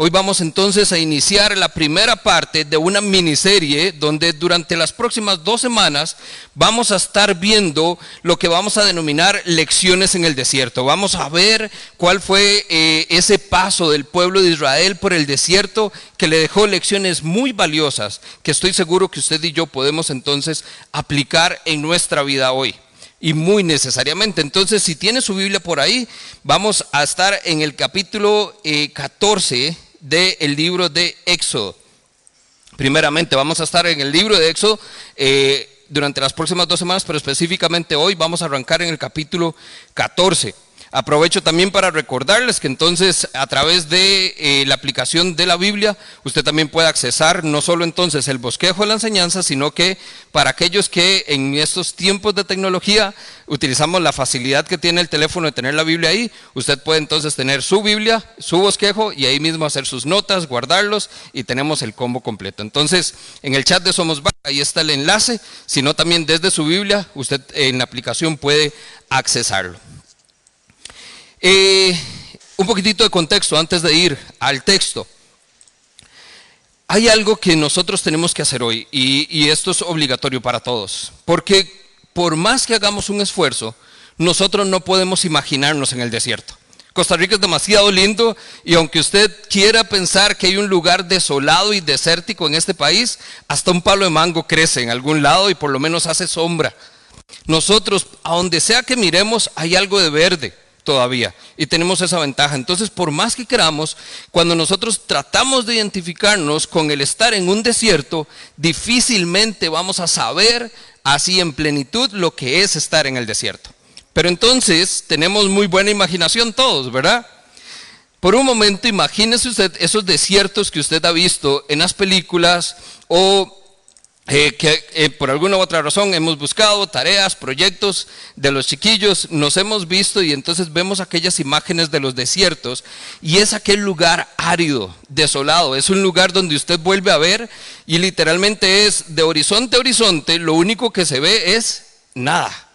Hoy vamos entonces a iniciar la primera parte de una miniserie donde durante las próximas dos semanas vamos a estar viendo lo que vamos a denominar lecciones en el desierto. Vamos a ver cuál fue eh, ese paso del pueblo de Israel por el desierto que le dejó lecciones muy valiosas que estoy seguro que usted y yo podemos entonces aplicar en nuestra vida hoy y muy necesariamente. Entonces, si tiene su Biblia por ahí, vamos a estar en el capítulo 14 del libro de Éxodo. Primeramente, vamos a estar en el libro de Éxodo eh, durante las próximas dos semanas, pero específicamente hoy vamos a arrancar en el capítulo 14. Aprovecho también para recordarles que entonces a través de eh, la aplicación de la Biblia usted también puede accesar no solo entonces el bosquejo de la enseñanza, sino que para aquellos que en estos tiempos de tecnología utilizamos la facilidad que tiene el teléfono de tener la Biblia ahí, usted puede entonces tener su Biblia, su bosquejo y ahí mismo hacer sus notas, guardarlos y tenemos el combo completo. Entonces en el chat de Somos Bar, ahí está el enlace, sino también desde su Biblia usted en la aplicación puede accesarlo. Eh, un poquitito de contexto antes de ir al texto. Hay algo que nosotros tenemos que hacer hoy y, esto es obligatorio para todos, porque por más que hagamos un esfuerzo, nosotros no podemos imaginarnos en el desierto. Costa Rica es demasiado lindo y aunque usted quiera pensar que hay un lugar desolado y desértico en este país, hasta un palo de mango crece en algún lado y por lo menos hace sombra. Nosotros, a donde sea que miremos, hay algo de verde todavía y tenemos esa ventaja. Entonces, por más que queramos, cuando nosotros tratamos de identificarnos con el estar en un desierto, difícilmente vamos a saber así en plenitud lo que es estar en el desierto. Pero entonces tenemos muy buena imaginación todos, ¿verdad? Por un momento imagínese usted esos desiertos que usted ha visto en las películas o eh, que eh, por alguna u otra razón hemos buscado tareas, proyectos de los chiquillos, nos hemos visto y entonces vemos aquellas imágenes de los desiertos y es aquel lugar árido, desolado, es un lugar donde usted vuelve a ver y literalmente es de horizonte a horizonte, lo único que se ve es nada,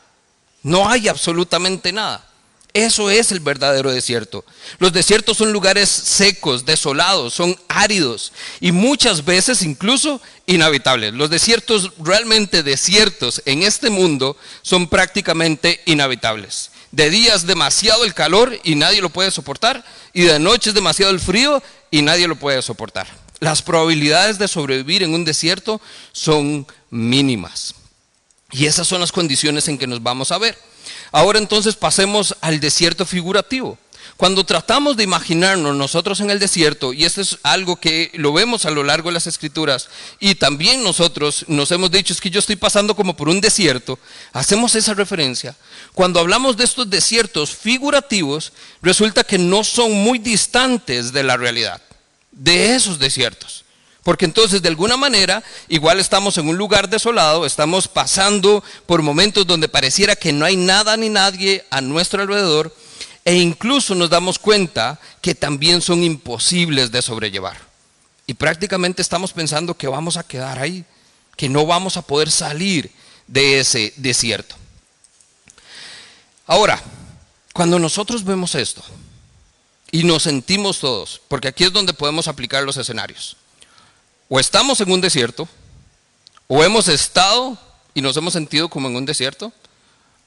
no hay absolutamente nada. Eso es el verdadero desierto. Los desiertos son lugares secos, desolados, son áridos y muchas veces incluso inhabitables. Los desiertos realmente desiertos en este mundo son prácticamente inhabitables. De día es demasiado el calor y nadie lo puede soportar y de noche es demasiado el frío y nadie lo puede soportar. Las probabilidades de sobrevivir en un desierto son mínimas. Y esas son las condiciones en que nos vamos a ver. Ahora entonces pasemos al desierto figurativo. Cuando tratamos de imaginarnos nosotros en el desierto, y esto es algo que lo vemos a lo largo de las escrituras, y también nosotros nos hemos dicho, es que yo estoy pasando como por un desierto, hacemos esa referencia. Cuando hablamos de estos desiertos figurativos, resulta que no son muy distantes de la realidad, de esos desiertos. Porque entonces de alguna manera igual estamos en un lugar desolado, estamos pasando por momentos donde pareciera que no hay nada ni nadie a nuestro alrededor e incluso nos damos cuenta que también son imposibles de sobrellevar. Y prácticamente estamos pensando que vamos a quedar ahí, que no vamos a poder salir de ese desierto. Ahora, cuando nosotros vemos esto y nos sentimos todos, porque aquí es donde podemos aplicar los escenarios o estamos en un desierto, o hemos estado y nos hemos sentido como en un desierto,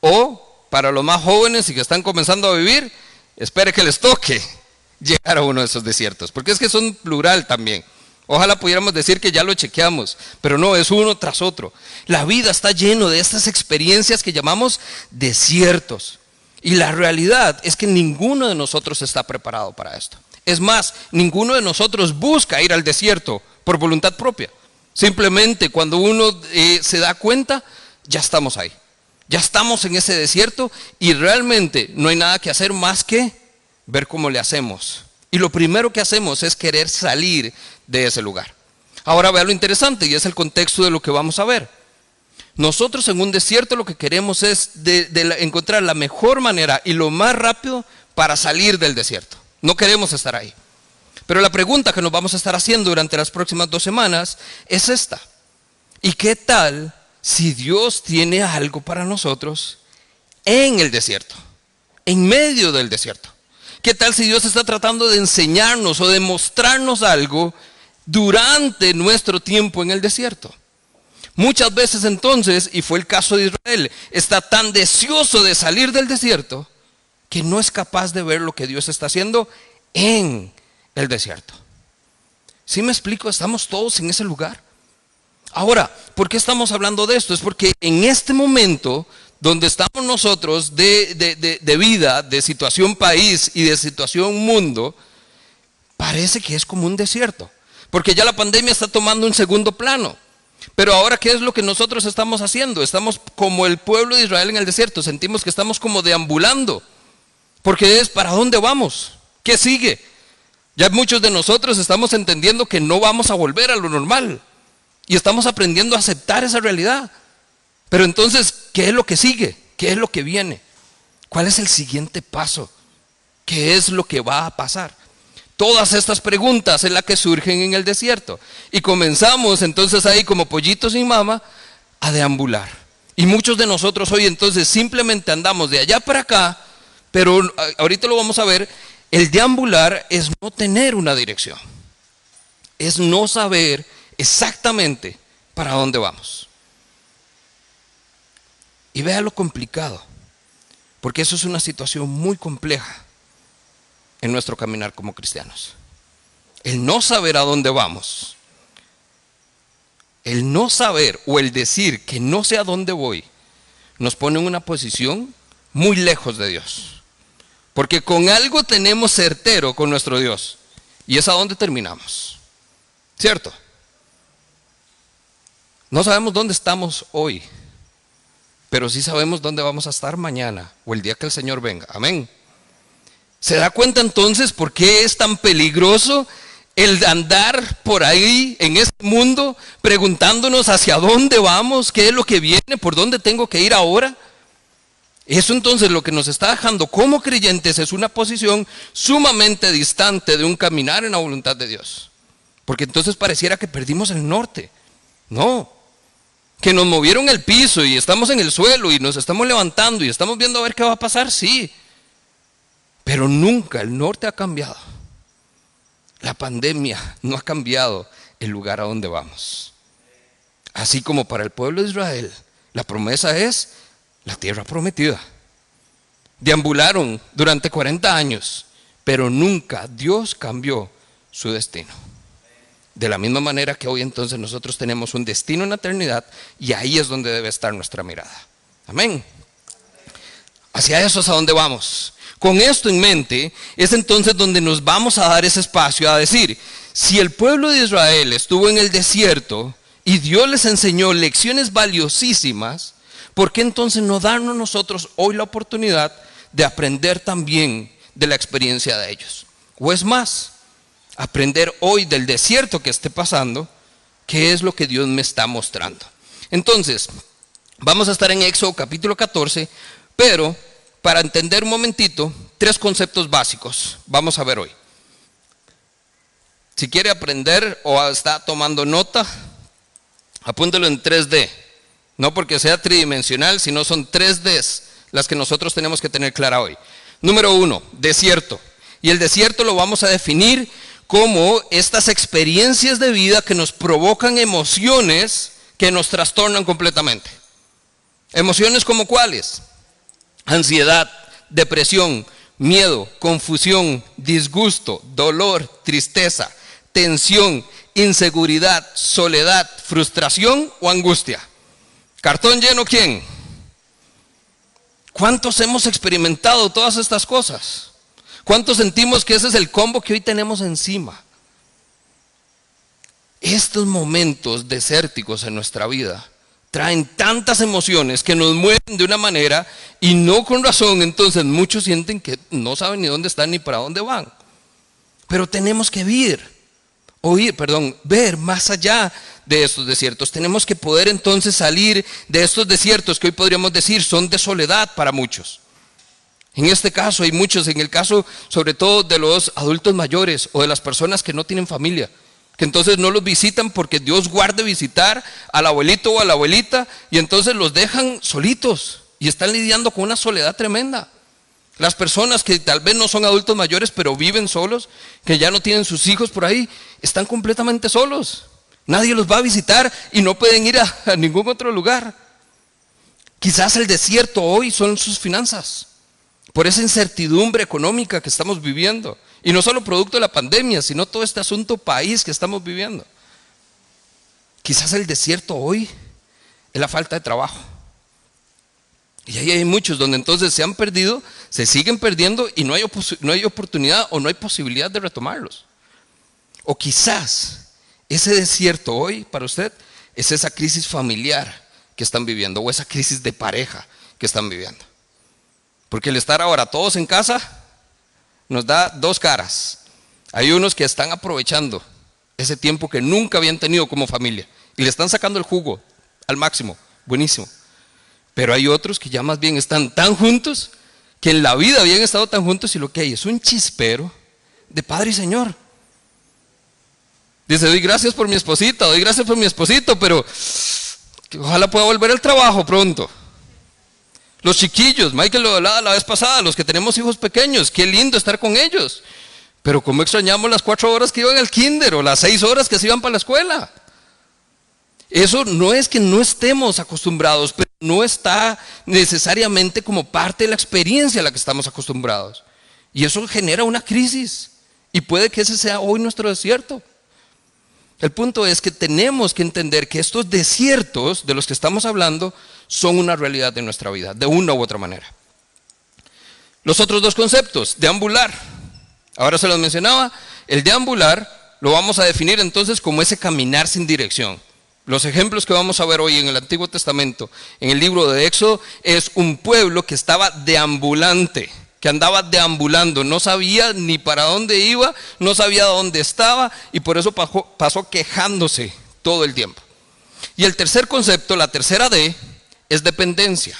o para los más jóvenes y que están comenzando a vivir, espere que les toque llegar a uno de esos desiertos, porque es que son plural también. Ojalá pudiéramos decir que ya lo chequeamos, pero no, es uno tras otro. La vida está lleno de estas experiencias que llamamos desiertos. Y la realidad es que ninguno de nosotros está preparado para esto. Es más, ninguno de nosotros busca ir al desierto por voluntad propia. Simplemente cuando uno eh, se da cuenta, ya estamos ahí. Ya estamos en ese desierto y realmente no hay nada que hacer más que ver cómo le hacemos. Y lo primero que hacemos es querer salir de ese lugar. Ahora vea lo interesante y es el contexto de lo que vamos a ver. Nosotros en un desierto lo que queremos es encontrar la mejor manera y lo más rápido para salir del desierto. No queremos estar ahí. Pero la pregunta que nos vamos a estar haciendo durante las próximas dos semanas es esta. ¿Y qué tal si Dios tiene algo para nosotros en el desierto? En medio del desierto. ¿Qué tal si Dios está tratando de enseñarnos o de mostrarnos algo durante nuestro tiempo en el desierto? Muchas veces entonces, y fue el caso de Israel, está tan deseoso de salir del desierto que no es capaz de ver lo que Dios está haciendo en el desierto. ¿Sí me explico? Estamos todos en ese lugar. Ahora, ¿por qué estamos hablando de esto? Es porque en este momento donde estamos nosotros de, de, vida, de situación país y de situación mundo, parece que es como un desierto. Porque ya la pandemia está tomando un segundo plano. Pero ahora, ¿qué es lo que nosotros estamos haciendo? Estamos como el pueblo de Israel en el desierto. Sentimos que estamos como deambulando. Porque es, ¿para dónde vamos? ¿Qué sigue? Ya muchos de nosotros estamos entendiendo que no vamos a volver a lo normal. Y estamos aprendiendo a aceptar esa realidad. Pero entonces, ¿qué es lo que sigue? ¿Qué es lo que viene? ¿Cuál es el siguiente paso? ¿Qué es lo que va a pasar? Todas estas preguntas es las que surgen en el desierto. Y comenzamos entonces ahí como pollitos sin mama a deambular. Y muchos de nosotros hoy entonces simplemente andamos de allá para acá, pero ahorita lo vamos a ver, el deambular es no tener una dirección. Es no saber exactamente para dónde vamos. Y vea lo complicado, porque eso es una situación muy compleja en nuestro caminar como cristianos. El no saber a dónde vamos, el no saber o el decir que no sé a dónde voy, nos pone en una posición muy lejos de Dios. Porque con algo tenemos certero con nuestro Dios. Y es a dónde terminamos. ¿Cierto? No sabemos dónde estamos hoy, pero sí sabemos dónde vamos a estar mañana o el día que el Señor venga. Amén. ¿Se da cuenta entonces por qué es tan peligroso el andar por ahí en este mundo preguntándonos hacia dónde vamos, qué es lo que viene, por dónde tengo que ir ahora? Eso entonces lo que nos está dejando como creyentes es una posición sumamente distante de un caminar en la voluntad de Dios. Porque entonces pareciera que perdimos el norte. No, que nos movieron el piso y estamos en el suelo y nos estamos levantando y estamos viendo a ver qué va a pasar, sí. Pero nunca el norte ha cambiado. La pandemia no ha cambiado el lugar a donde vamos. Así como para el pueblo de Israel, la promesa es la tierra prometida. Deambularon durante 40 años, pero nunca Dios cambió su destino. De la misma manera que hoy entonces nosotros tenemos un destino en la eternidad y ahí es donde debe estar nuestra mirada. Amén. Hacia eso es a donde vamos. Con esto en mente es entonces donde nos vamos a dar ese espacio a decir, si el pueblo de Israel estuvo en el desierto y Dios les enseñó lecciones valiosísimas, ¿por qué entonces no darnos nosotros hoy la oportunidad de aprender también de la experiencia de ellos? O es más, aprender hoy del desierto que esté pasando, qué es lo que Dios me está mostrando. Entonces, vamos a estar en Éxodo capítulo 14, pero para entender un momentito, tres conceptos básicos vamos a ver hoy. Si quiere aprender o está tomando nota, apúntelo en 3D. No porque sea tridimensional, sino son 3Ds las que nosotros tenemos que tener clara hoy. Número uno, desierto. Y el desierto lo vamos a definir como estas experiencias de vida que nos provocan emociones que nos trastornan completamente. Emociones como cuáles? Ansiedad, depresión, miedo, confusión, disgusto, dolor, tristeza, tensión, inseguridad, soledad, frustración o angustia. ¿Cartón lleno quién? ¿Cuántos hemos experimentado todas estas cosas? ¿Cuántos sentimos que ese es el combo que hoy tenemos encima? Estos momentos desérticos en nuestra vida traen tantas emociones que nos mueven de una manera y no con razón, entonces muchos sienten que no saben ni dónde están ni para dónde van. Pero tenemos que ver, oír, perdón, ver más allá de estos desiertos. Tenemos que poder entonces salir de estos desiertos que hoy podríamos decir son de soledad para muchos. En este caso hay muchos, en el caso sobre todo de los adultos mayores o de las personas que no tienen familia, que entonces no los visitan porque Dios guarde visitar al abuelito o a la abuelita y entonces los dejan solitos y están lidiando con una soledad tremenda. Las personas que tal vez no son adultos mayores, pero viven solos, que ya no tienen sus hijos por ahí, están completamente solos. Nadie los va a visitar y no pueden ir a, ningún otro lugar. Quizás el desierto hoy son sus finanzas, por esa incertidumbre económica que estamos viviendo. Y no solo producto de la pandemia, sino todo este asunto país que estamos viviendo. Quizás el desierto hoy es la falta de trabajo. Y ahí hay muchos donde entonces se han perdido, se siguen perdiendo y no hay, no hay oportunidad o no hay posibilidad de retomarlos. O quizás ese desierto hoy para usted es esa crisis familiar que están viviendo o esa crisis de pareja que están viviendo. Porque el estar ahora todos en casa nos da dos caras. Hay unos que están aprovechando ese tiempo que nunca habían tenido como familia y le están sacando el jugo al máximo. Buenísimo. Pero hay otros que ya más bien están tan juntos que en la vida habían estado tan juntos y lo que hay es un chispero de Padre y Señor. Dice, doy gracias por mi esposita, doy gracias por mi esposito, pero ojalá pueda volver al trabajo pronto. Los chiquillos, Michael lo hablaba la vez pasada, los que tenemos hijos pequeños, qué lindo estar con ellos. Pero cómo extrañamos las cuatro horas que iban al kinder o las seis horas que se iban para la escuela. Eso no es que no estemos acostumbrados, pero no está necesariamente como parte de la experiencia a la que estamos acostumbrados. Y eso genera una crisis. Y puede que ese sea hoy nuestro desierto. El punto es que tenemos que entender que estos desiertos de los que estamos hablando son una realidad de nuestra vida, de una u otra manera. Los otros dos conceptos, deambular. Ahora se los mencionaba. El deambular lo vamos a definir entonces como ese caminar sin dirección. Los ejemplos que vamos a ver hoy en el Antiguo Testamento, en el libro de Éxodo, es un pueblo que estaba deambulante, que andaba deambulando, no sabía ni para dónde iba, no sabía dónde estaba y por eso pasó, quejándose todo el tiempo. Y el tercer concepto, la tercera D, es dependencia.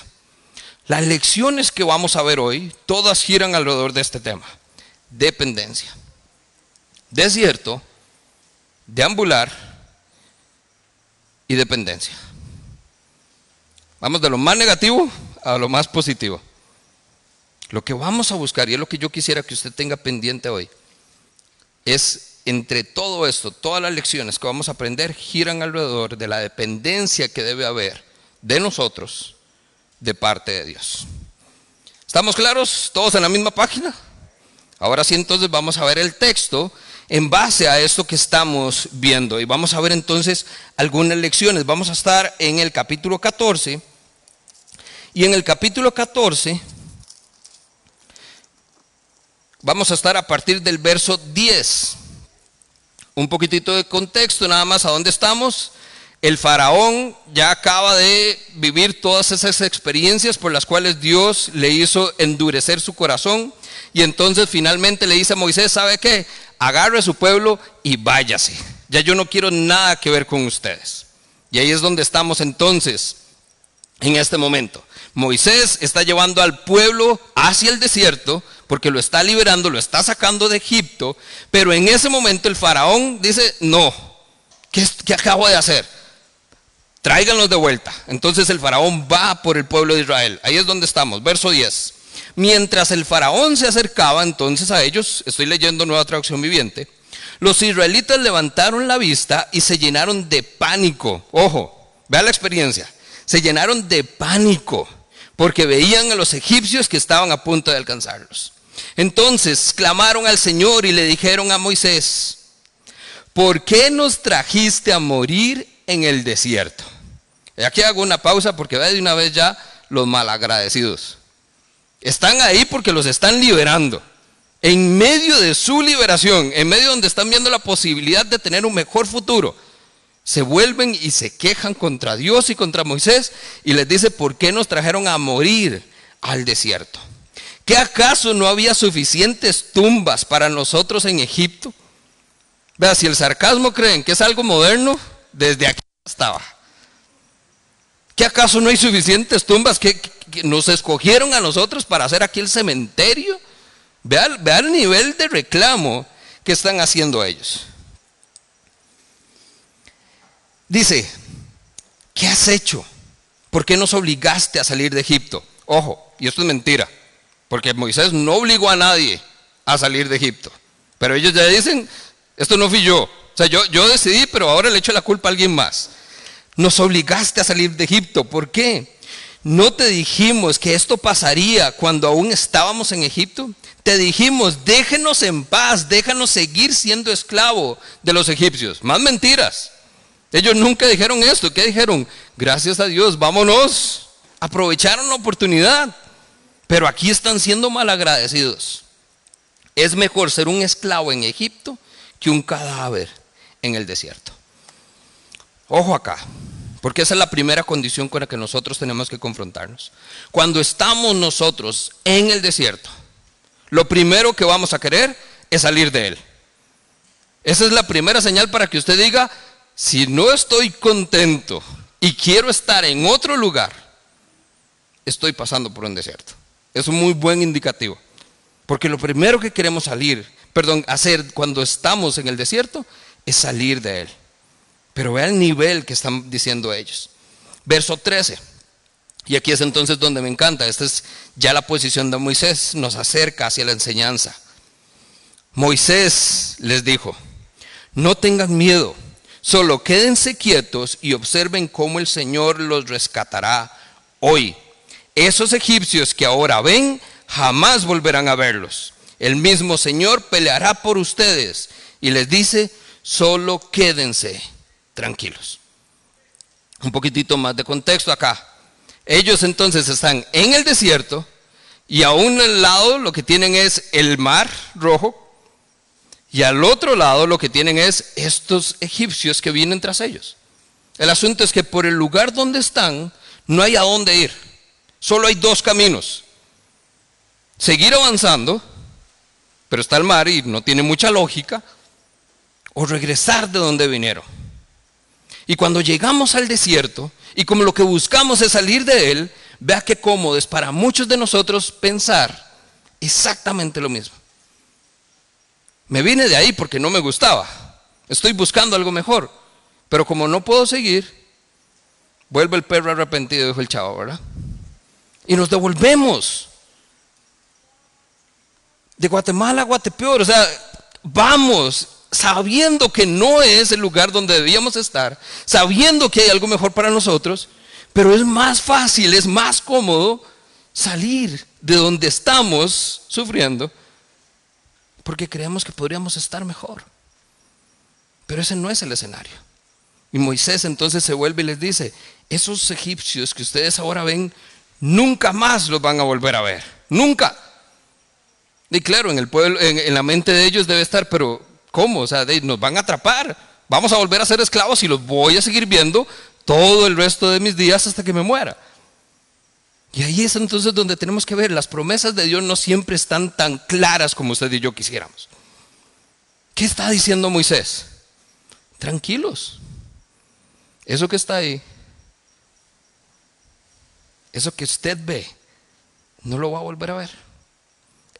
Las lecciones que vamos a ver hoy, todas giran alrededor de este tema. Dependencia. Desierto, deambular y dependencia. Vamos de lo más negativo a lo más positivo. Lo que vamos a buscar, y es lo que yo quisiera que usted tenga pendiente hoy, es entre todo esto, todas las lecciones que vamos a aprender giran alrededor de la dependencia que debe haber de nosotros de parte de Dios. ¿Estamos claros? ¿Todos en la misma página? Ahora sí, entonces vamos a ver el texto en base a esto que estamos viendo. Y vamos a ver entonces algunas lecciones. Vamos a estar en el capítulo 14. Y en el capítulo 14 vamos a estar a partir del verso 10. Un poquitito de contexto nada más a dónde estamos. El faraón ya acaba de vivir todas esas experiencias por las cuales Dios le hizo endurecer su corazón. Y entonces finalmente le dice a Moisés, ¿sabe qué? agarre a su pueblo y váyase. Ya yo no quiero nada que ver con ustedes. Y ahí es donde estamos entonces, en este momento. Moisés está llevando al pueblo hacia el desierto porque lo está liberando, lo está sacando de Egipto, pero en ese momento el faraón dice, no, ¿qué, acabo de hacer? Tráiganlos de vuelta. Entonces el faraón va por el pueblo de Israel. Ahí es donde estamos, verso 10. Mientras el faraón se acercaba entonces a ellos, estoy leyendo nueva traducción viviente, los israelitas levantaron la vista y se llenaron de pánico. Ojo, vea la experiencia. Se llenaron de pánico porque veían a los egipcios que estaban a punto de alcanzarlos. Entonces clamaron al Señor y le dijeron a Moisés, ¿por qué nos trajiste a morir en el desierto? Y aquí hago una pausa porque ve de una vez ya los malagradecidos. Están ahí porque los están liberando. En medio de su liberación, en medio donde están viendo la posibilidad de tener un mejor futuro, se vuelven y se quejan contra Dios y contra Moisés y les dice, ¿por qué nos trajeron a morir al desierto? ¿Qué acaso no había suficientes tumbas para nosotros en Egipto? Vea, si el sarcasmo creen que es algo moderno, desde aquí estaba. ¿Qué acaso no hay suficientes tumbas que, nos escogieron a nosotros para hacer aquí el cementerio? Vean, el nivel de reclamo que están haciendo ellos. Dice, ¿qué has hecho? ¿Por qué nos obligaste a salir de Egipto? Ojo, y esto es mentira. Porque Moisés no obligó a nadie a salir de Egipto. Pero ellos ya dicen, esto no fui yo. O sea, yo, decidí, pero ahora le echo la culpa a alguien más. Nos obligaste a salir de Egipto. ¿Por qué? ¿No te dijimos que esto pasaría cuando aún estábamos en Egipto? Te dijimos, déjenos en paz, déjanos seguir siendo esclavo de los egipcios. Más mentiras. Ellos nunca dijeron esto. ¿Qué dijeron? Gracias a Dios, vámonos. Aprovecharon la oportunidad. Pero aquí están siendo malagradecidos. Es mejor ser un esclavo en Egipto que un cadáver en el desierto. Ojo acá, porque esa es la primera condición con la que nosotros tenemos que confrontarnos. Cuando estamos nosotros en el desierto, lo primero que vamos a querer es salir de él. Esa es la primera señal para que usted diga, si no estoy contento y quiero estar en otro lugar, estoy pasando por un desierto. Es un muy buen indicativo. Porque lo primero que queremos salir, perdón, hacer cuando estamos en el desierto es salir de él. Pero vea el nivel que están diciendo ellos. Verso 13. Y aquí es entonces donde me encanta. Esta es ya la posición de Moisés. Nos acerca hacia la enseñanza. Moisés les dijo, no tengan miedo, solo quédense quietos y observen cómo el Señor los rescatará hoy esos egipcios que ahora ven, jamás volverán a verlos. El mismo Señor peleará por ustedes y les dice, solo quédense tranquilos. Un poquitito más de contexto acá. Ellos entonces están en el desierto y a un lado lo que tienen es el mar rojo y al otro lado lo que tienen es estos egipcios que vienen tras ellos. El asunto es que por el lugar donde están no hay a dónde ir. Solo hay dos caminos. Seguir avanzando, pero está el mar y no tiene mucha lógica, o regresar de donde vinieron. Y cuando llegamos al desierto, y como lo que buscamos es salir de él, vea qué cómodo es para muchos de nosotros pensar exactamente lo mismo. Me vine de ahí porque no me gustaba. Estoy buscando algo mejor. Pero como no puedo seguir, vuelve el perro arrepentido, dijo el chavo, ¿verdad? Y nos devolvemos. De Guatemala a Guatepeor, o sea, vamos sabiendo que no es el lugar donde debíamos estar, sabiendo que hay algo mejor para nosotros, pero es más fácil, es más cómodo salir de donde estamos sufriendo, porque creemos que podríamos estar mejor. Pero ese no es el escenario. Y Moisés entonces se vuelve y les dice, esos egipcios que ustedes ahora ven nunca más los van a volver a ver. Nunca. Y claro, en el pueblo, en, la mente de ellos debe estar, pero ¿cómo? O sea, nos van a atrapar. Vamos a volver a ser esclavos y los voy a seguir viendo todo el resto de mis días hasta que me muera. Y ahí es entonces donde tenemos que ver, las promesas de Dios no siempre están tan claras como usted y yo quisiéramos. ¿Qué está diciendo Moisés? Tranquilos. Eso que está ahí eso que usted ve, no lo va a volver a ver.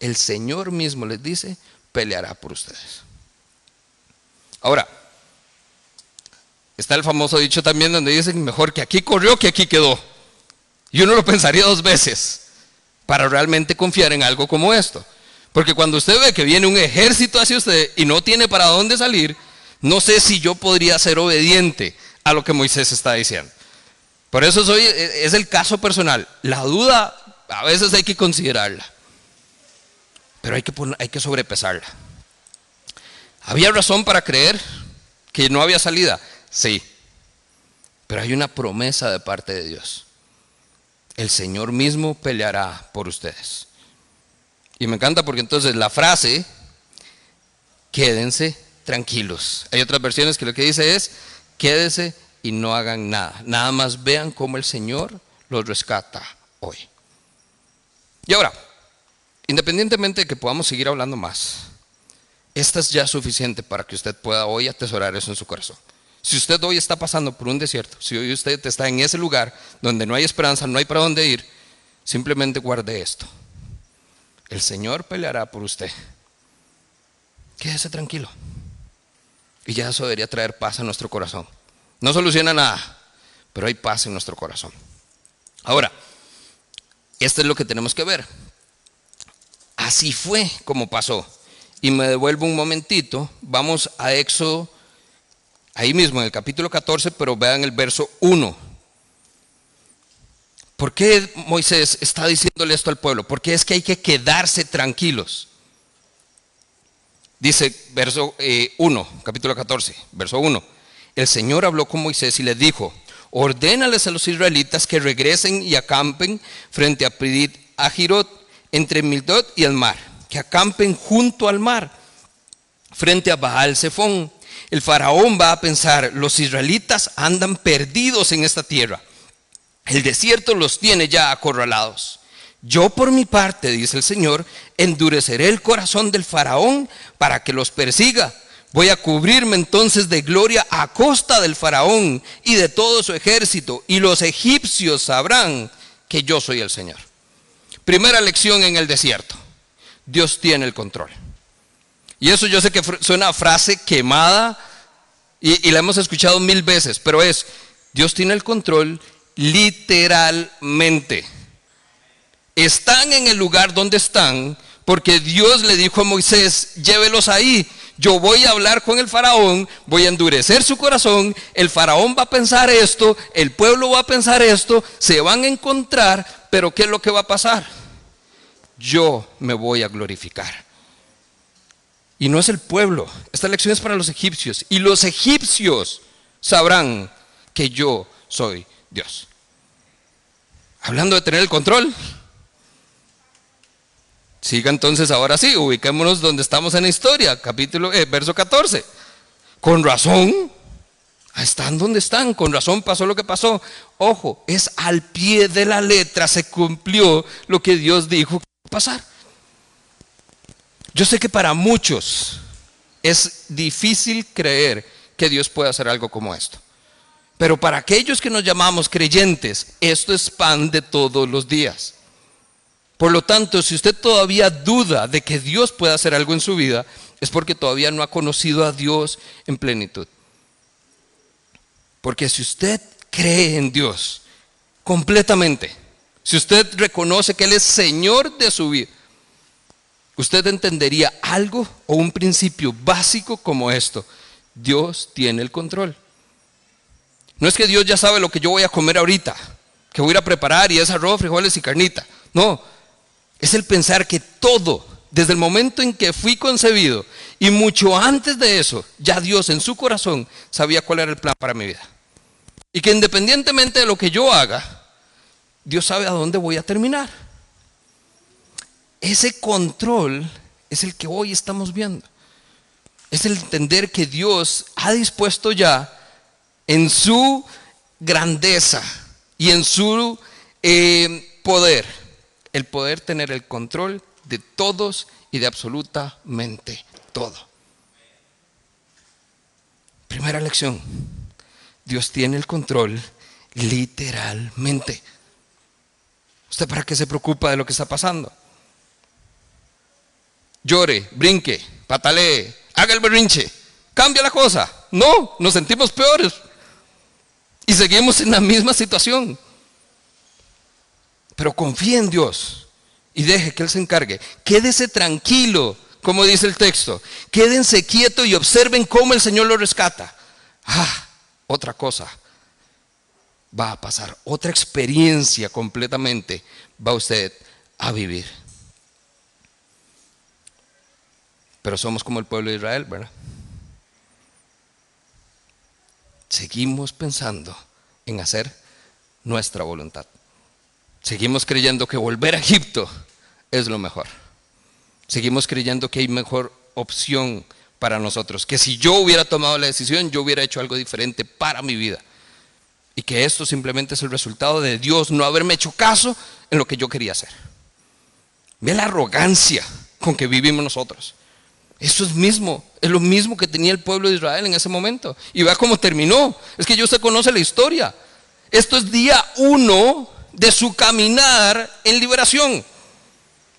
El Señor mismo les dice, peleará por ustedes. Ahora, está el famoso dicho también donde dicen, mejor que aquí corrió que aquí quedó. Y uno lo pensaría dos veces para realmente confiar en algo como esto. Porque cuando usted ve que viene un ejército hacia usted y no tiene para dónde salir, no sé si yo podría ser obediente a lo que Moisés está diciendo. Por eso soy, es el caso personal. La duda a veces hay que considerarla, pero hay que, hay que sobrepesarla. ¿Había razón para creer que no había salida? Sí, pero hay una promesa de parte de Dios. El Señor mismo peleará por ustedes. Y me encanta porque entonces la frase, quédense tranquilos. Hay otras versiones que lo que dice es, quédense y no hagan nada. Nada más vean cómo el Señor los rescata hoy. Y ahora, independientemente de que podamos seguir hablando más, esta es ya suficiente para que usted pueda hoy atesorar eso en su corazón. Si usted hoy está pasando por un desierto, si hoy usted está en ese lugar donde no hay esperanza, no hay para dónde ir, simplemente guarde esto. El Señor peleará por usted. Quédese tranquilo. Y ya eso debería traer paz a nuestro corazón. No soluciona nada, pero hay paz en nuestro corazón. Ahora, esto es lo que tenemos que ver. así fue como pasó. Y me devuelvo un momentito, vamos a Éxodo, ahí mismo en el capítulo 14, pero vean el verso 1. ¿Por qué Moisés está diciéndole esto al pueblo? Porque es que hay que quedarse tranquilos. Dice verso 1, eh, capítulo 14, verso 1. El Señor habló con Moisés y le dijo, ordénales a los israelitas que regresen y acampen frente a Pidit a Girot, entre Mildot y el mar, que acampen junto al mar, frente a Baal Zephón. El faraón va a pensar, los israelitas andan perdidos en esta tierra el desierto los tiene ya acorralados. Yo por mi parte, dice el Señor, endureceré el corazón del faraón para que los persiga. Voy a cubrirme entonces de gloria a costa del faraón y de todo su ejército, y los egipcios sabrán que yo soy el Señor. Primera lección en el desierto. Dios tiene el control. Y eso yo sé que suena frase quemada y, y la hemos escuchado mil veces, pero es, Dios tiene el control literalmente. Están en el lugar donde están porque Dios le dijo a Moisés, llévelos ahí. Yo voy a hablar con el faraón, voy a endurecer su corazón, el faraón va a pensar esto, el pueblo va a pensar esto, se van a encontrar, pero ¿qué es lo que va a pasar? Yo me voy a glorificar. Y no es el pueblo, esta lección es para los egipcios. Y los egipcios sabrán que yo soy Dios. Hablando de tener el control. Siga entonces ahora sí, ubiquémonos donde estamos en la historia, capítulo, eh, verso 14. Con razón, están donde están, con razón pasó lo que pasó. Ojo, es al pie de la letra, se cumplió lo que Dios dijo que iba a pasar. Yo sé que para muchos es difícil creer que Dios pueda hacer algo como esto. Pero para aquellos que nos llamamos creyentes, esto es pan de todos los días. Por lo tanto, si usted todavía duda de que Dios pueda hacer algo en su vida, es porque todavía no ha conocido a Dios en plenitud. Porque si usted cree en Dios completamente, si usted reconoce que Él es Señor de su vida, usted entendería algo o un principio básico como esto. Dios tiene el control. No es que Dios ya sabe lo que yo voy a comer ahorita, que voy a preparar y es arroz, frijoles y carnita. No, es el pensar que todo, desde el momento en que fui concebido y mucho antes de eso, ya Dios en su corazón sabía cuál era el plan para mi vida. Y que independientemente de lo que yo haga, Dios sabe a dónde voy a terminar. Ese control es el que hoy estamos viendo. Es el entender que Dios ha dispuesto ya en su grandeza y en su eh, poder, el poder tener el control de todos y de absolutamente todo. Primera lección, Dios tiene el control literalmente. ¿Usted para qué se preocupa de lo que está pasando? Llore, brinque, patalee, haga el berrinche, cambia la cosa. No, nos sentimos peores. Y seguimos en la misma situación. Pero confíe en Dios y deje que Él se encargue. Quédese tranquilo, como dice el texto. Quédense quietos y observen cómo el Señor lo rescata. Ah, otra cosa va a pasar. Otra experiencia completamente va usted a vivir. Pero somos como el pueblo de Israel, ¿verdad? seguimos pensando en hacer nuestra voluntad. Seguimos creyendo que volver a Egipto es lo mejor. Seguimos creyendo que hay mejor opción para nosotros. Que si yo hubiera tomado la decisión, yo hubiera hecho algo diferente para mi vida. Y que esto simplemente es el resultado de Dios no haberme hecho caso en lo que yo quería hacer. Ve la arrogancia con que vivimos nosotros. Eso es mismo, es lo mismo que tenía el pueblo de Israel en ese momento. Y vea cómo terminó. Es que yo se conoce la historia. Esto es día uno de su caminar en liberación.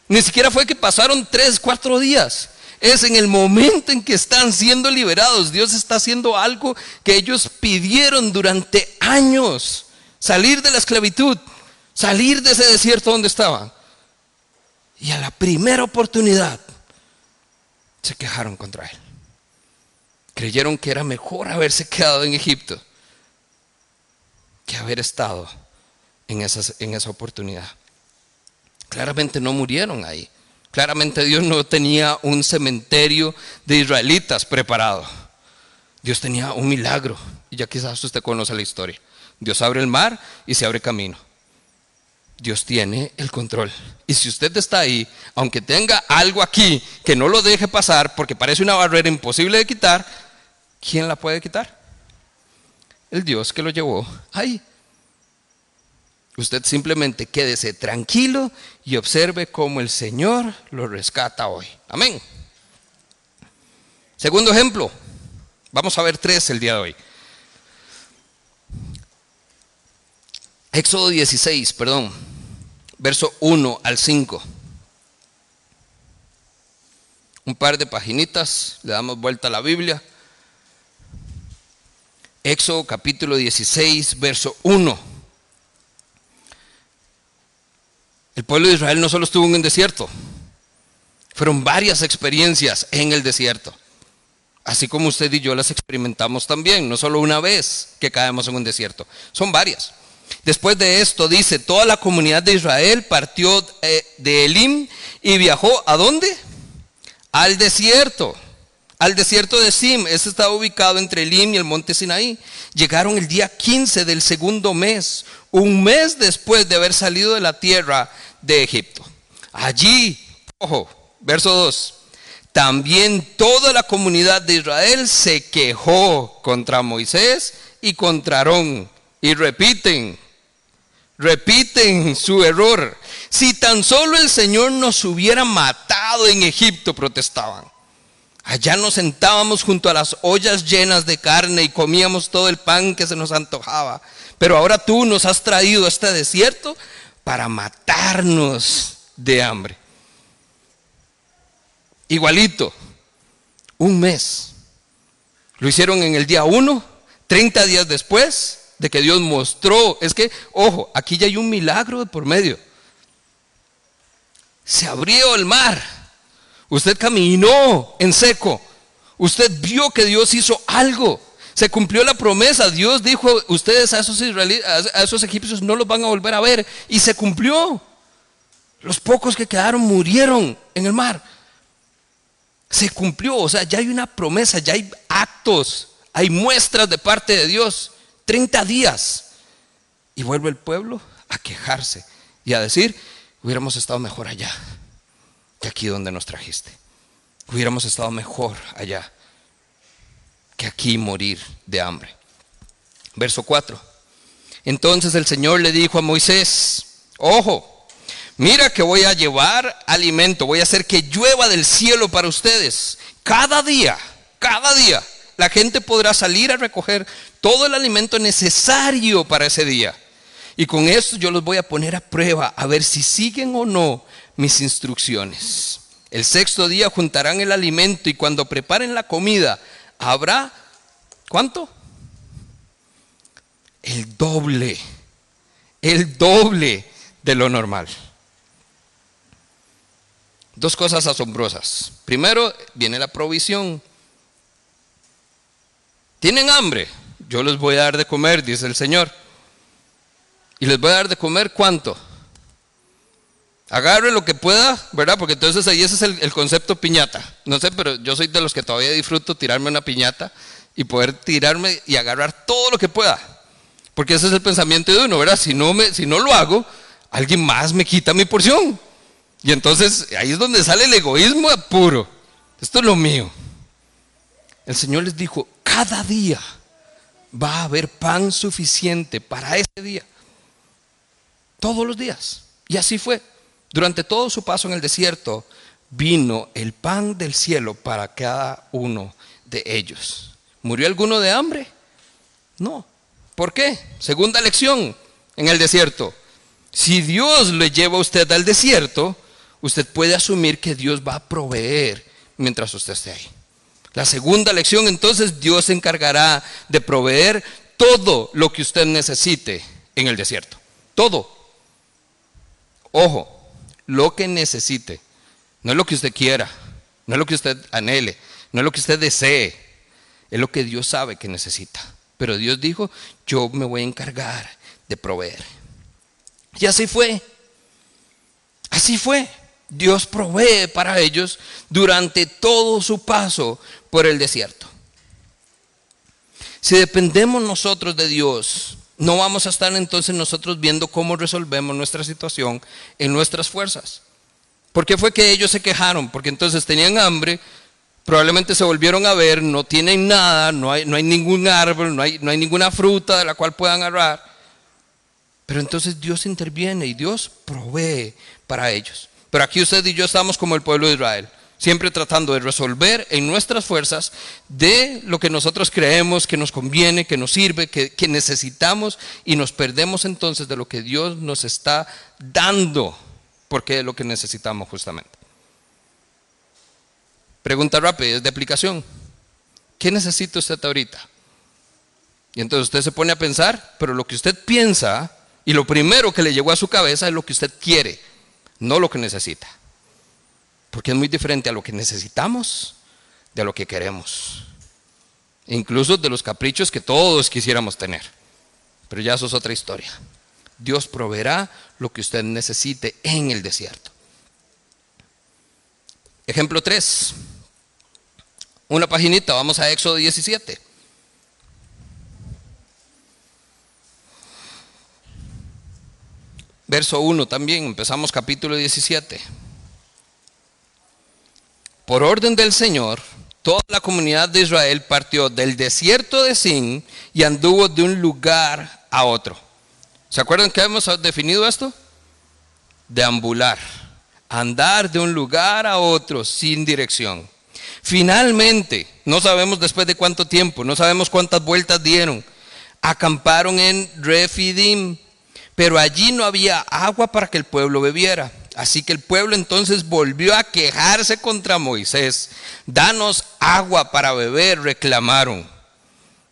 Ni siquiera fue que pasaron tres, cuatro días. Es en el momento en que están siendo liberados. Dios está haciendo algo que ellos pidieron durante años. Salir de la esclavitud. Salir de ese desierto donde estaban. Y a la primera oportunidad se quejaron contra él. Creyeron que era mejor haberse quedado en Egipto que haber estado en, en esa oportunidad. Claramente no murieron ahí. Claramente Dios no tenía un cementerio de israelitas preparado. Dios tenía un milagro. Y ya quizás usted conoce la historia. Dios abre el mar y se abre camino. Dios tiene el control. Y si usted está ahí, aunque tenga algo aquí que no lo deje pasar porque parece una barrera imposible de quitar, ¿quién la puede quitar? El Dios que lo llevó ahí. Usted simplemente quédese tranquilo y observe cómo el Señor lo rescata hoy. Amén. Segundo ejemplo. Vamos a ver tres el día de hoy. Éxodo 16, perdón, verso 1 al 5. Un par de paginitas, le damos vuelta a la Biblia. Éxodo capítulo 16, verso 1. El pueblo de Israel no solo estuvo en un desierto, fueron varias experiencias en el desierto. Así como usted y yo las experimentamos también, no solo una vez que caemos en un desierto, son varias. Después de esto dice, toda la comunidad de Israel partió eh, de Elim y viajó a dónde? Al desierto, al desierto de Sim. Este estaba ubicado entre Elim y el monte Sinaí. Llegaron el día 15 del segundo mes, un mes después de haber salido de la tierra de Egipto. Allí, ojo, verso 2, también toda la comunidad de Israel se quejó contra Moisés y contra Aarón. Y repiten, repiten su error. Si tan solo el Señor nos hubiera matado en Egipto, protestaban. Allá nos sentábamos junto a las ollas llenas de carne y comíamos todo el pan que se nos antojaba. Pero ahora tú nos has traído a este desierto para matarnos de hambre. Igualito, un mes. Lo hicieron en el día uno, 30 días después de que Dios mostró. Es que, ojo, aquí ya hay un milagro por medio. Se abrió el mar. Usted caminó en seco. Usted vio que Dios hizo algo. Se cumplió la promesa. Dios dijo, ustedes a esos, israelitas, a esos egipcios no los van a volver a ver. Y se cumplió. Los pocos que quedaron murieron en el mar. Se cumplió. O sea, ya hay una promesa, ya hay actos, hay muestras de parte de Dios. 30 días. Y vuelve el pueblo a quejarse y a decir, hubiéramos estado mejor allá que aquí donde nos trajiste. Hubiéramos estado mejor allá que aquí morir de hambre. Verso 4. Entonces el Señor le dijo a Moisés, ojo, mira que voy a llevar alimento, voy a hacer que llueva del cielo para ustedes. Cada día, cada día, la gente podrá salir a recoger todo el alimento necesario para ese día. Y con esto yo los voy a poner a prueba a ver si siguen o no mis instrucciones. El sexto día juntarán el alimento y cuando preparen la comida, habrá, ¿cuánto? El doble, el doble de lo normal. Dos cosas asombrosas. Primero, viene la provisión. ¿Tienen hambre? Yo les voy a dar de comer, dice el Señor. ¿Y les voy a dar de comer cuánto? Agarre lo que pueda, ¿verdad? Porque entonces ahí ese es el, concepto piñata. No sé, pero yo soy de los que todavía disfruto tirarme una piñata y poder tirarme y agarrar todo lo que pueda. Porque ese es el pensamiento de uno, ¿verdad? Si no, me, si no lo hago, alguien más me quita mi porción. Y entonces ahí es donde sale el egoísmo puro. Esto es lo mío. El Señor les dijo, cada día va a haber pan suficiente para ese día. Todos los días. Y así fue. Durante todo su paso en el desierto, vino el pan del cielo para cada uno de ellos. ¿Murió alguno de hambre? No. ¿Por qué? Segunda lección en el desierto. Si Dios le lleva a usted al desierto, usted puede asumir que Dios va a proveer mientras usted esté ahí. La segunda lección, entonces, Dios se encargará de proveer todo lo que usted necesite en el desierto. Todo. Ojo, lo que necesite. No es lo que usted quiera, no es lo que usted anhele, no es lo que usted desee, es lo que Dios sabe que necesita. Pero Dios dijo, yo me voy a encargar de proveer. Y así fue. Así fue. Dios provee para ellos durante todo su paso por el desierto. Si dependemos nosotros de Dios, no vamos a estar entonces nosotros viendo cómo resolvemos nuestra situación en nuestras fuerzas. ¿Por qué fue que ellos se quejaron? Porque entonces tenían hambre, probablemente se volvieron a ver, no tienen nada, no hay, no ningún árbol, no hay, no ninguna fruta de la cual puedan agarrar. Pero entonces Dios interviene y Dios provee para ellos. Pero aquí usted y yo estamos como el pueblo de Israel, siempre tratando de resolver en nuestras fuerzas de lo que nosotros creemos que nos conviene, que nos sirve, que, necesitamos y nos perdemos entonces de lo que Dios nos está dando, porque es lo que necesitamos justamente. Pregunta rápida, es de aplicación. ¿Qué necesita usted ahorita? Y entonces usted se pone a pensar, pero lo que usted piensa y lo primero que le llegó a su cabeza es lo que usted quiere no lo que necesita. Porque es muy diferente a lo que necesitamos de lo que queremos. Incluso de los caprichos que todos quisiéramos tener. Pero ya eso es otra historia. Dios proveerá lo que usted necesite en el desierto. Ejemplo 3. Una paginita, vamos a Éxodo 17. Verso 1 también, empezamos capítulo 17. Por orden del Señor, toda la comunidad de Israel partió del desierto de Sin y anduvo de un lugar a otro. ¿Se acuerdan que hemos definido esto? Deambular, andar de un lugar a otro sin dirección. Finalmente, no sabemos después de cuánto tiempo, no sabemos cuántas vueltas dieron, acamparon en Refidim pero allí no había agua para que el pueblo bebiera. Así que el pueblo entonces volvió a quejarse contra Moisés. Danos agua para beber, reclamaron.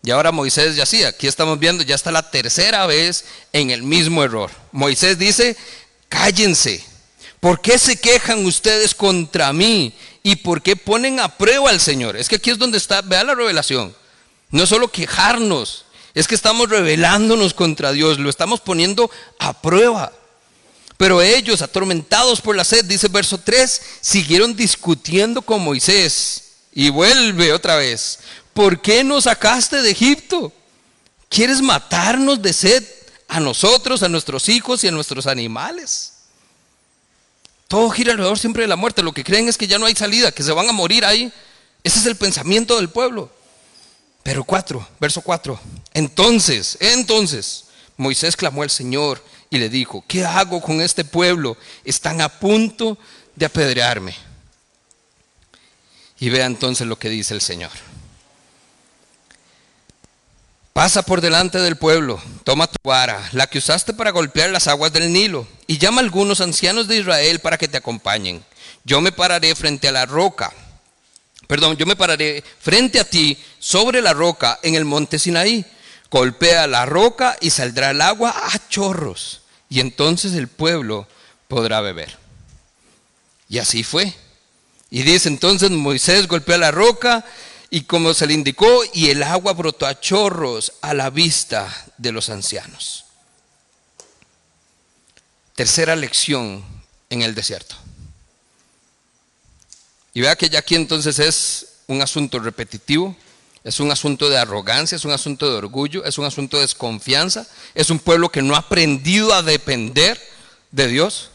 Y ahora Moisés ya sí, aquí estamos viendo, ya está la tercera vez en el mismo error. Moisés dice, cállense. ¿Por qué se quejan ustedes contra mí? ¿Y por qué ponen a prueba al Señor? Es que aquí es donde está, vea la revelación. No es solo quejarnos, es que estamos rebelándonos contra Dios, lo estamos poniendo a prueba. Pero ellos, atormentados por la sed, dice verso 3, siguieron discutiendo con Moisés. Y vuelve otra vez. ¿Por qué nos sacaste de Egipto? ¿Quieres matarnos de sed a nosotros, a nuestros hijos y a nuestros animales? Todo gira alrededor siempre de la muerte. Lo que creen es que ya no hay salida, que se van a morir ahí. Ese es el pensamiento del pueblo. Pero 4, verso 4. Entonces, entonces, Moisés clamó al Señor y le dijo, ¿qué hago con este pueblo? Están a punto de apedrearme. Y vea entonces lo que dice el Señor. Pasa por delante del pueblo, toma tu vara, la que usaste para golpear las aguas del Nilo, y llama a algunos ancianos de Israel para que te acompañen. Yo me pararé frente a la roca perdón, yo me pararé frente a ti sobre la roca en el monte Sinaí. Golpea la roca y saldrá el agua a chorros. Y entonces el pueblo podrá beber. Y así fue. Y dice entonces Moisés golpeó la roca y como se le indicó, y el agua brotó a chorros a la vista de los ancianos. Tercera lección en el desierto. Y vea que ya aquí entonces es un asunto repetitivo, es un asunto de arrogancia, es un asunto de orgullo, es un asunto de desconfianza, es un pueblo que no ha aprendido a depender de Dios,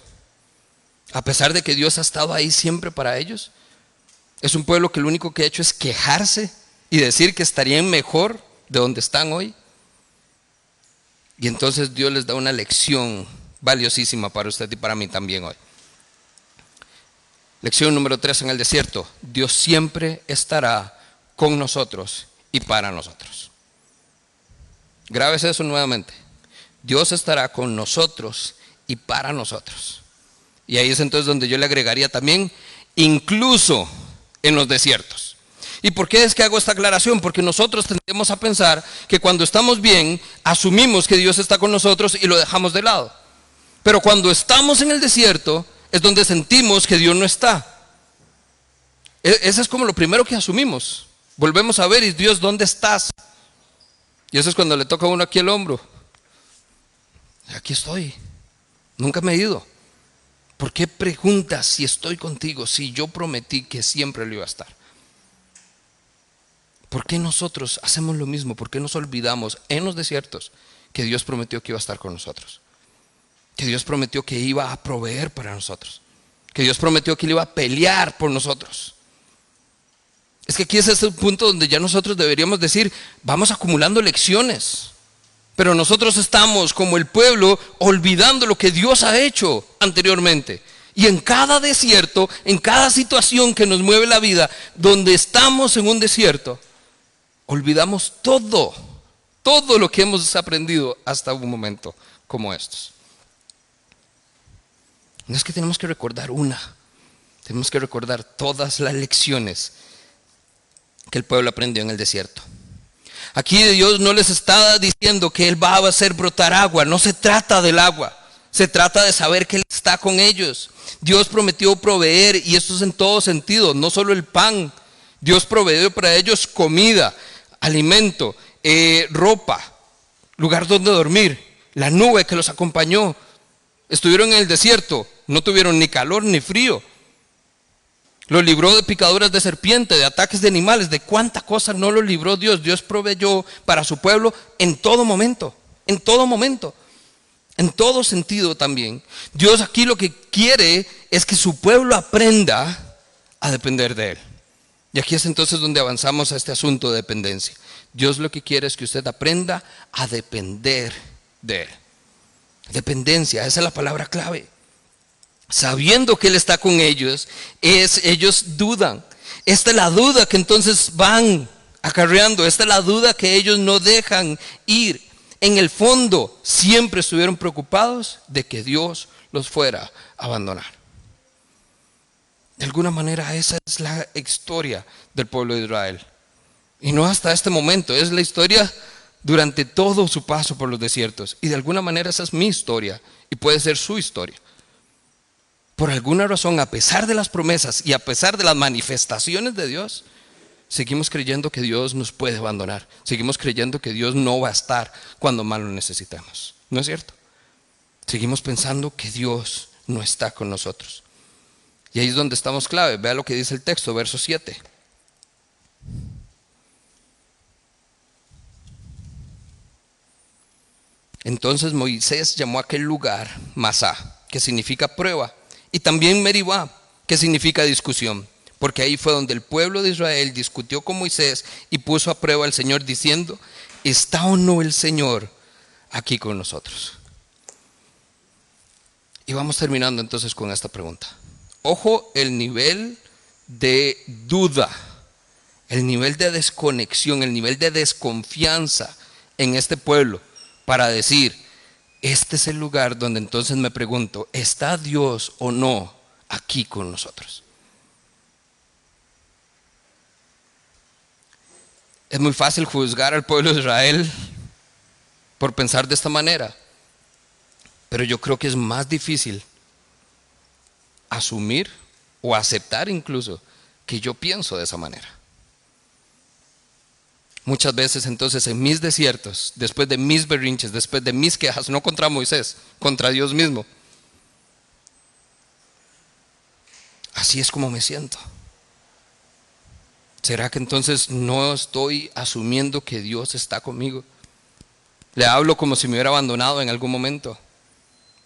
a pesar de que Dios ha estado ahí siempre para ellos. Es un pueblo que lo único que ha hecho es quejarse y decir que estarían mejor de donde están hoy. Y entonces Dios les da una lección valiosísima para usted y para mí también hoy. Lección número 3 en el desierto. Dios siempre estará con nosotros y para nosotros. Grabes eso nuevamente. Dios estará con nosotros y para nosotros. Y ahí es entonces donde yo le agregaría también, incluso en los desiertos. ¿Y por qué es que hago esta aclaración? Porque nosotros tendemos a pensar que cuando estamos bien, asumimos que Dios está con nosotros y lo dejamos de lado. Pero cuando estamos en el desierto, es donde sentimos que Dios no está. E, eso es como lo primero que asumimos. Volvemos a ver, y Dios, ¿dónde estás? Y eso es cuando le toca a uno aquí el hombro. Aquí estoy. Nunca me he ido. ¿Por qué preguntas si estoy contigo si yo prometí que siempre lo iba a estar? ¿Por qué nosotros hacemos lo mismo? ¿Por qué nos olvidamos en los desiertos que Dios prometió que iba a estar con nosotros? Que Dios prometió que iba a proveer para nosotros. Que Dios prometió que Él iba a pelear por nosotros. Es que aquí es ese punto donde ya nosotros deberíamos decir, vamos acumulando lecciones. Pero nosotros estamos como el pueblo olvidando lo que Dios ha hecho anteriormente. Y en cada desierto, en cada situación que nos mueve la vida, donde estamos en un desierto, olvidamos todo, todo lo que hemos aprendido hasta un momento como estos. No es que tenemos que recordar una, tenemos que recordar todas las lecciones que el pueblo aprendió en el desierto. Aquí Dios no les está diciendo que Él va a hacer brotar agua, no se trata del agua, se trata de saber que Él está con ellos. Dios prometió proveer y esto es en todo sentido, no solo el pan. Dios proveyó para ellos comida, alimento, eh, ropa, lugar donde dormir, la nube que los acompañó. Estuvieron en el desierto, no tuvieron ni calor ni frío. Lo libró de picaduras de serpiente, de ataques de animales, de cuánta cosa no lo libró Dios. Dios proveyó para su pueblo en todo momento, en todo momento, en todo sentido también. Dios aquí lo que quiere es que su pueblo aprenda a depender de Él. Y aquí es entonces donde avanzamos a este asunto de dependencia. Dios lo que quiere es que usted aprenda a depender de Él. Dependencia, esa es la palabra clave sabiendo que Él está con ellos, ellos dudan. Esta es la duda que entonces van acarreando, esta es la duda que ellos no dejan ir. En el fondo siempre estuvieron preocupados de que Dios los fuera a abandonar. De alguna manera esa es la historia del pueblo de Israel. Y no hasta este momento, es la historia durante todo su paso por los desiertos. Y de alguna manera esa es mi historia y puede ser su historia por alguna razón, a pesar de las promesas y a pesar de las manifestaciones de Dios, seguimos creyendo que Dios nos puede abandonar. Seguimos creyendo que Dios no va a estar cuando más lo necesitamos. ¿No es cierto? Seguimos pensando que Dios no está con nosotros. Y ahí es donde estamos clave. Vea lo que dice el texto, verso 7. Entonces Moisés llamó a aquel lugar Masá, que significa prueba y también Meribá, que significa discusión, porque ahí fue donde el pueblo de Israel discutió con Moisés y puso a prueba al Señor diciendo, ¿está o no el Señor aquí con nosotros? Y vamos terminando entonces con esta pregunta. Ojo el nivel de duda, el nivel de desconexión, el nivel de desconfianza en este pueblo para decir, este es el lugar donde entonces me pregunto, ¿está Dios o no aquí con nosotros? Es muy fácil juzgar al pueblo de Israel por pensar de esta manera, pero yo creo que es más difícil asumir o aceptar incluso que yo pienso de esa manera. Muchas veces entonces en mis desiertos, después de mis berrinches, después de mis quejas, no contra Moisés, contra Dios mismo. Así es como me siento. ¿Será que entonces no estoy asumiendo que Dios está conmigo? Le hablo como si me hubiera abandonado en algún momento.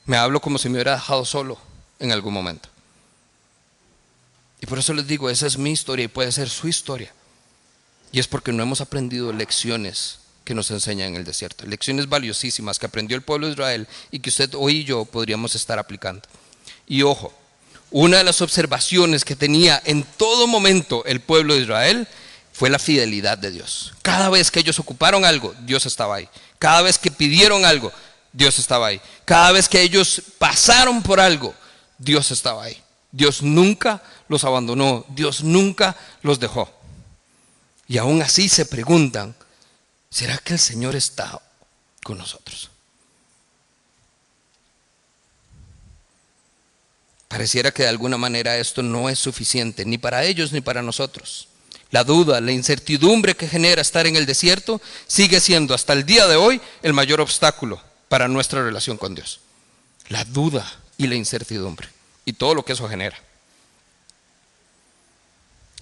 Me hablo como si me hubiera dejado solo en algún momento. Y por eso les digo, esa es mi historia y puede ser su historia. Y es porque no hemos aprendido lecciones que nos enseñan en el desierto. Lecciones valiosísimas que aprendió el pueblo de Israel y que usted hoy y yo podríamos estar aplicando. Y ojo, una de las observaciones que tenía en todo momento el pueblo de Israel fue la fidelidad de Dios. Cada vez que ellos ocuparon algo, Dios estaba ahí. Cada vez que pidieron algo, Dios estaba ahí. Cada vez que ellos pasaron por algo, Dios estaba ahí. Dios nunca los abandonó, Dios nunca los dejó. Y aún así se preguntan, ¿será que el Señor está con nosotros? Pareciera que de alguna manera esto no es suficiente, ni para ellos ni para nosotros. La duda, la incertidumbre que genera estar en el desierto sigue siendo hasta el día de hoy el mayor obstáculo para nuestra relación con Dios. La duda y la incertidumbre y todo lo que eso genera.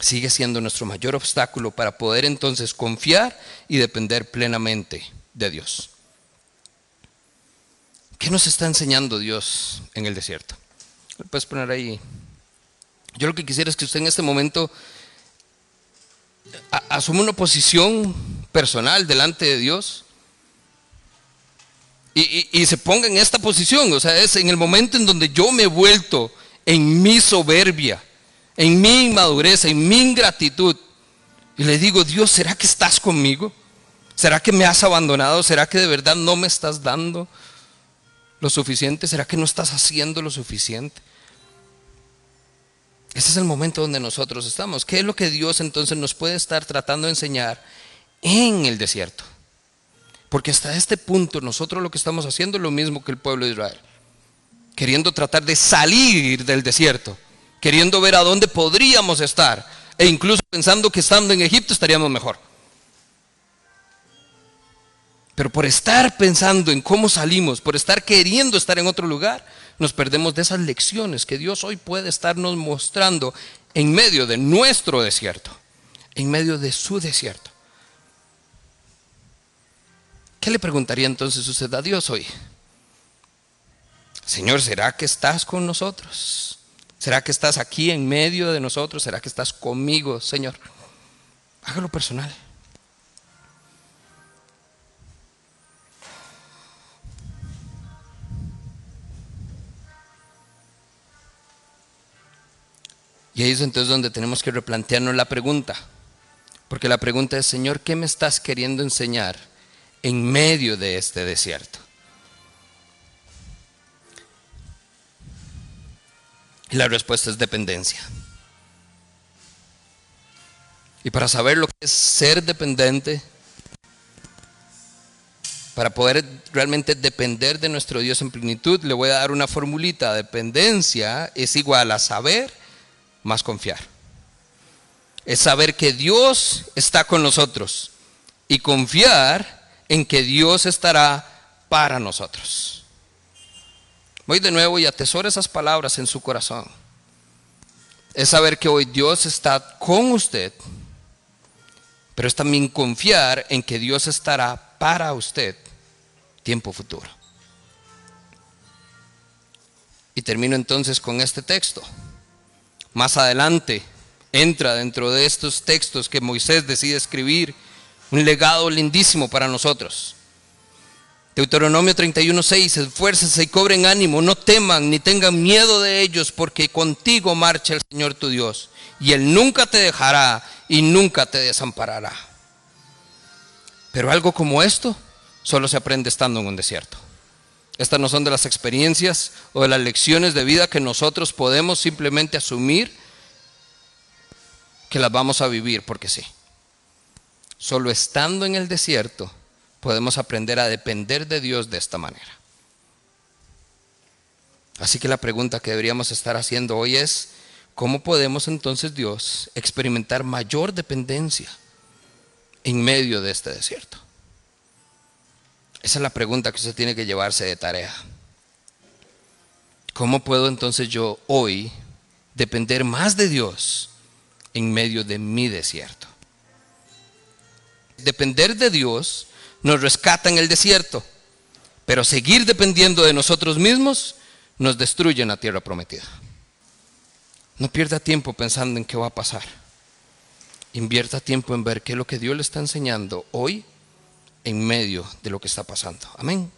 Sigue siendo nuestro mayor obstáculo para poder entonces confiar y depender plenamente de Dios. ¿Qué nos está enseñando Dios en el desierto? Lo puedes poner ahí. Yo lo que quisiera es que usted en este momento asuma una posición personal delante de Dios y, se ponga en esta posición. O sea, es en el momento en donde yo me he vuelto en mi soberbia, en mi inmadurez, en mi ingratitud. Y le digo, Dios, ¿será que estás conmigo? ¿Será que me has abandonado? ¿Será que de verdad no me estás dando lo suficiente? ¿Será que no estás haciendo lo suficiente? Ese es el momento donde nosotros estamos. ¿Qué es lo que Dios entonces nos puede estar tratando de enseñar en el desierto? Porque hasta este punto nosotros lo que estamos haciendo es lo mismo que el pueblo de Israel. Queriendo tratar de salir del desierto, queriendo ver a dónde podríamos estar e incluso pensando que estando en Egipto estaríamos mejor. Pero por estar pensando en cómo salimos, por estar queriendo estar en otro lugar, nos perdemos de esas lecciones que Dios hoy puede estarnos mostrando en medio de nuestro desierto, en medio de su desierto. ¿Qué le preguntaría entonces usted a Dios hoy? Señor, ¿será que estás con nosotros? ¿Será que estás aquí en medio de nosotros? ¿Será que estás conmigo, Señor? Hágalo personal. Y ahí es entonces donde tenemos que replantearnos la pregunta. Porque la pregunta es, Señor, ¿qué me estás queriendo enseñar? en medio de este desierto. Y la respuesta es dependencia. Y para saber lo que es ser dependiente, para poder realmente depender de nuestro Dios en plenitud, le voy a dar una formulita. Dependencia es igual a saber más confiar. Es saber que Dios está con nosotros y confiar en que Dios estará para nosotros. Voy de nuevo y atesoro esas palabras en su corazón. Es saber que hoy Dios está con usted, pero es también confiar en que Dios estará para usted tiempo futuro. Y termino entonces con este texto. Más adelante entra dentro de estos textos que Moisés decide escribir un legado lindísimo para nosotros. Deuteronomio 31:6, esfuércense y cobren ánimo, no teman ni tengan miedo de ellos, porque contigo marcha el Señor tu Dios, y Él nunca te dejará y nunca te desamparará. Pero algo como esto solo se aprende estando en un desierto. Estas no son de las experiencias o de las lecciones de vida que nosotros podemos simplemente asumir que las vamos a vivir porque sí. Solo estando en el desierto podemos aprender a depender de Dios de esta manera. Así que la pregunta que deberíamos estar haciendo hoy es, ¿cómo podemos entonces Dios experimentar mayor dependencia en medio de este desierto? Esa es la pregunta que usted tiene que llevarse de tarea. ¿Cómo puedo entonces yo hoy depender más de Dios en medio de mi desierto? depender de Dios nos rescata en el desierto, pero seguir dependiendo de nosotros mismos nos destruye en la tierra prometida. No pierda tiempo pensando en qué va a pasar. Invierta tiempo en ver qué es lo que Dios le está enseñando hoy en medio de lo que está pasando. Amén.